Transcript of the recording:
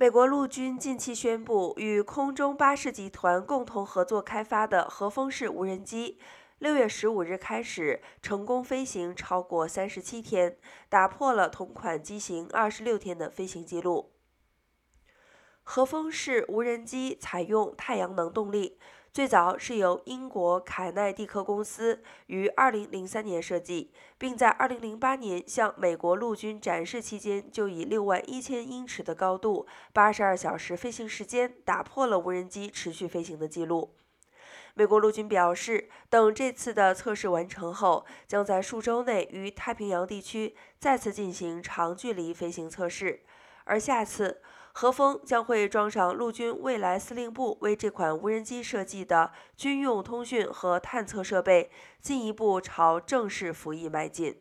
美国陆军近期宣布，与空中巴士集团共同合作开发的和风式无人机，六月十五日开始成功飞行超过三十七天，打破了同款机型二十六天的飞行记录。和风式无人机采用太阳能动力。最早是由英国凯奈蒂克公司于2003年设计，并在2008年向美国陆军展示期间，就以6万1000英尺的高度、82小时飞行时间，打破了无人机持续飞行的记录。美国陆军表示，等这次的测试完成后，将在数周内于太平洋地区再次进行长距离飞行测试，而下次。和风将会装上陆军未来司令部为这款无人机设计的军用通讯和探测设备，进一步朝正式服役迈进。